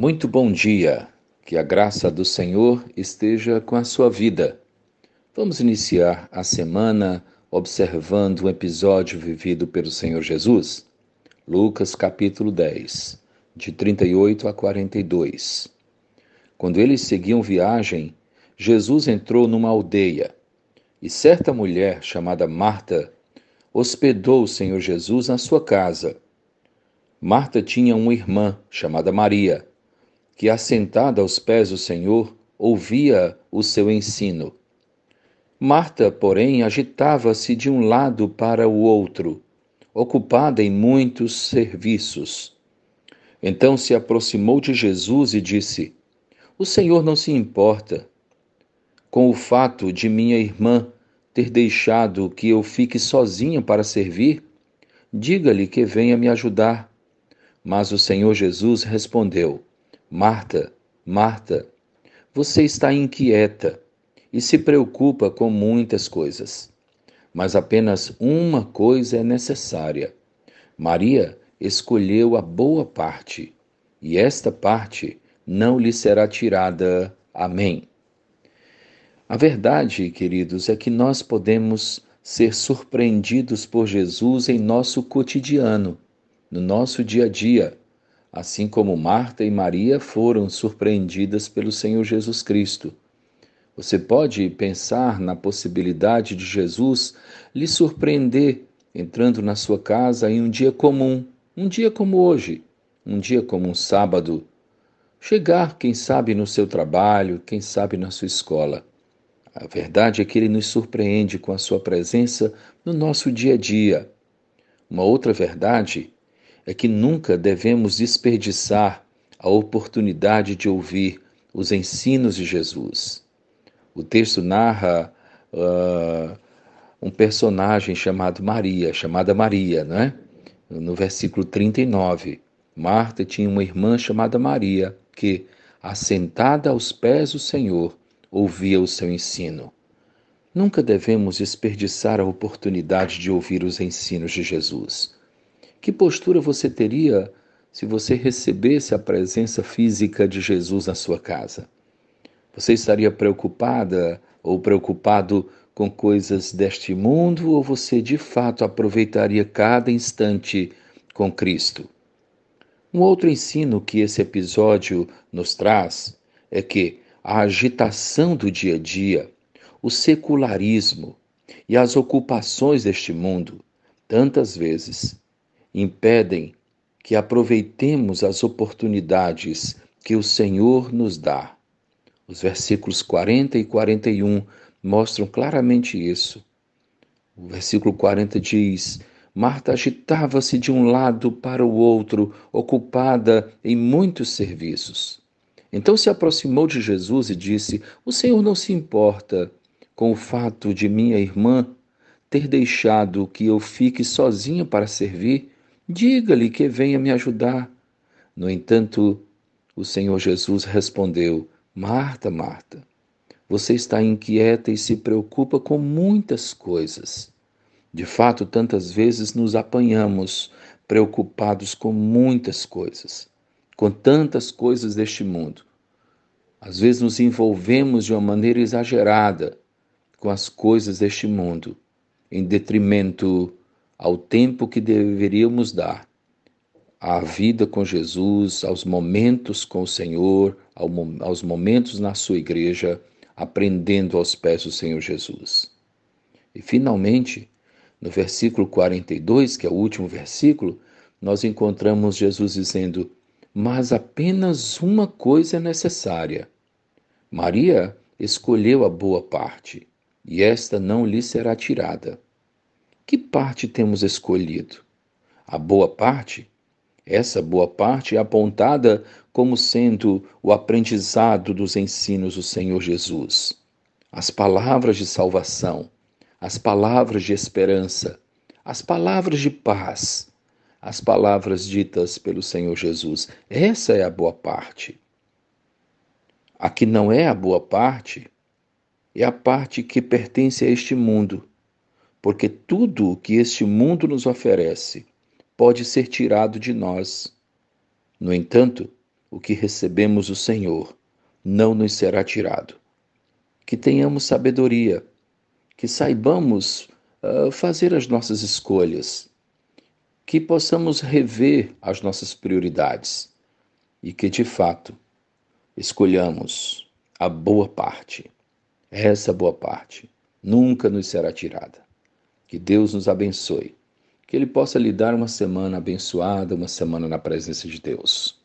Muito bom dia, que a graça do Senhor esteja com a sua vida. Vamos iniciar a semana observando um episódio vivido pelo Senhor Jesus. Lucas capítulo 10, de 38 a 42. Quando eles seguiam viagem, Jesus entrou numa aldeia e certa mulher chamada Marta hospedou o Senhor Jesus na sua casa. Marta tinha uma irmã chamada Maria que, assentada aos pés do Senhor, ouvia o seu ensino. Marta, porém, agitava-se de um lado para o outro, ocupada em muitos serviços. Então se aproximou de Jesus e disse: O Senhor não se importa com o fato de minha irmã ter deixado que eu fique sozinha para servir? Diga-lhe que venha me ajudar. Mas o Senhor Jesus respondeu: Marta, Marta, você está inquieta e se preocupa com muitas coisas, mas apenas uma coisa é necessária. Maria escolheu a boa parte, e esta parte não lhe será tirada. Amém. A verdade, queridos, é que nós podemos ser surpreendidos por Jesus em nosso cotidiano, no nosso dia a dia assim como Marta e Maria foram surpreendidas pelo Senhor Jesus Cristo. Você pode pensar na possibilidade de Jesus lhe surpreender entrando na sua casa em um dia comum, um dia como hoje, um dia como um sábado. Chegar, quem sabe, no seu trabalho, quem sabe na sua escola. A verdade é que ele nos surpreende com a sua presença no nosso dia a dia. Uma outra verdade é que nunca devemos desperdiçar a oportunidade de ouvir os ensinos de Jesus. O texto narra uh, um personagem chamado Maria, chamada Maria, não é? No versículo 39, Marta tinha uma irmã chamada Maria, que, assentada aos pés do Senhor, ouvia o seu ensino. Nunca devemos desperdiçar a oportunidade de ouvir os ensinos de Jesus. Que postura você teria se você recebesse a presença física de Jesus na sua casa? Você estaria preocupada ou preocupado com coisas deste mundo ou você de fato aproveitaria cada instante com Cristo? Um outro ensino que esse episódio nos traz é que a agitação do dia a dia, o secularismo e as ocupações deste mundo, tantas vezes impedem que aproveitemos as oportunidades que o Senhor nos dá. Os versículos 40 e 41 mostram claramente isso. O versículo 40 diz: Marta agitava-se de um lado para o outro, ocupada em muitos serviços. Então se aproximou de Jesus e disse: O Senhor não se importa com o fato de minha irmã ter deixado que eu fique sozinha para servir? Diga-lhe que venha me ajudar. No entanto, o Senhor Jesus respondeu: Marta, Marta, você está inquieta e se preocupa com muitas coisas. De fato, tantas vezes nos apanhamos preocupados com muitas coisas, com tantas coisas deste mundo. Às vezes nos envolvemos de uma maneira exagerada com as coisas deste mundo, em detrimento ao tempo que deveríamos dar à vida com Jesus, aos momentos com o Senhor, aos momentos na sua igreja, aprendendo aos pés do Senhor Jesus. E finalmente, no versículo 42, que é o último versículo, nós encontramos Jesus dizendo: Mas apenas uma coisa é necessária. Maria escolheu a boa parte, e esta não lhe será tirada. Que parte temos escolhido? A boa parte? Essa boa parte é apontada como sendo o aprendizado dos ensinos do Senhor Jesus, as palavras de salvação, as palavras de esperança, as palavras de paz, as palavras ditas pelo Senhor Jesus. Essa é a boa parte. A que não é a boa parte é a parte que pertence a este mundo, porque tudo o que este mundo nos oferece pode ser tirado de nós. No entanto, o que recebemos do Senhor não nos será tirado. Que tenhamos sabedoria, que saibamos uh, fazer as nossas escolhas, que possamos rever as nossas prioridades e que, de fato, escolhamos a boa parte. Essa boa parte nunca nos será tirada. Que Deus nos abençoe. Que Ele possa lhe dar uma semana abençoada, uma semana na presença de Deus.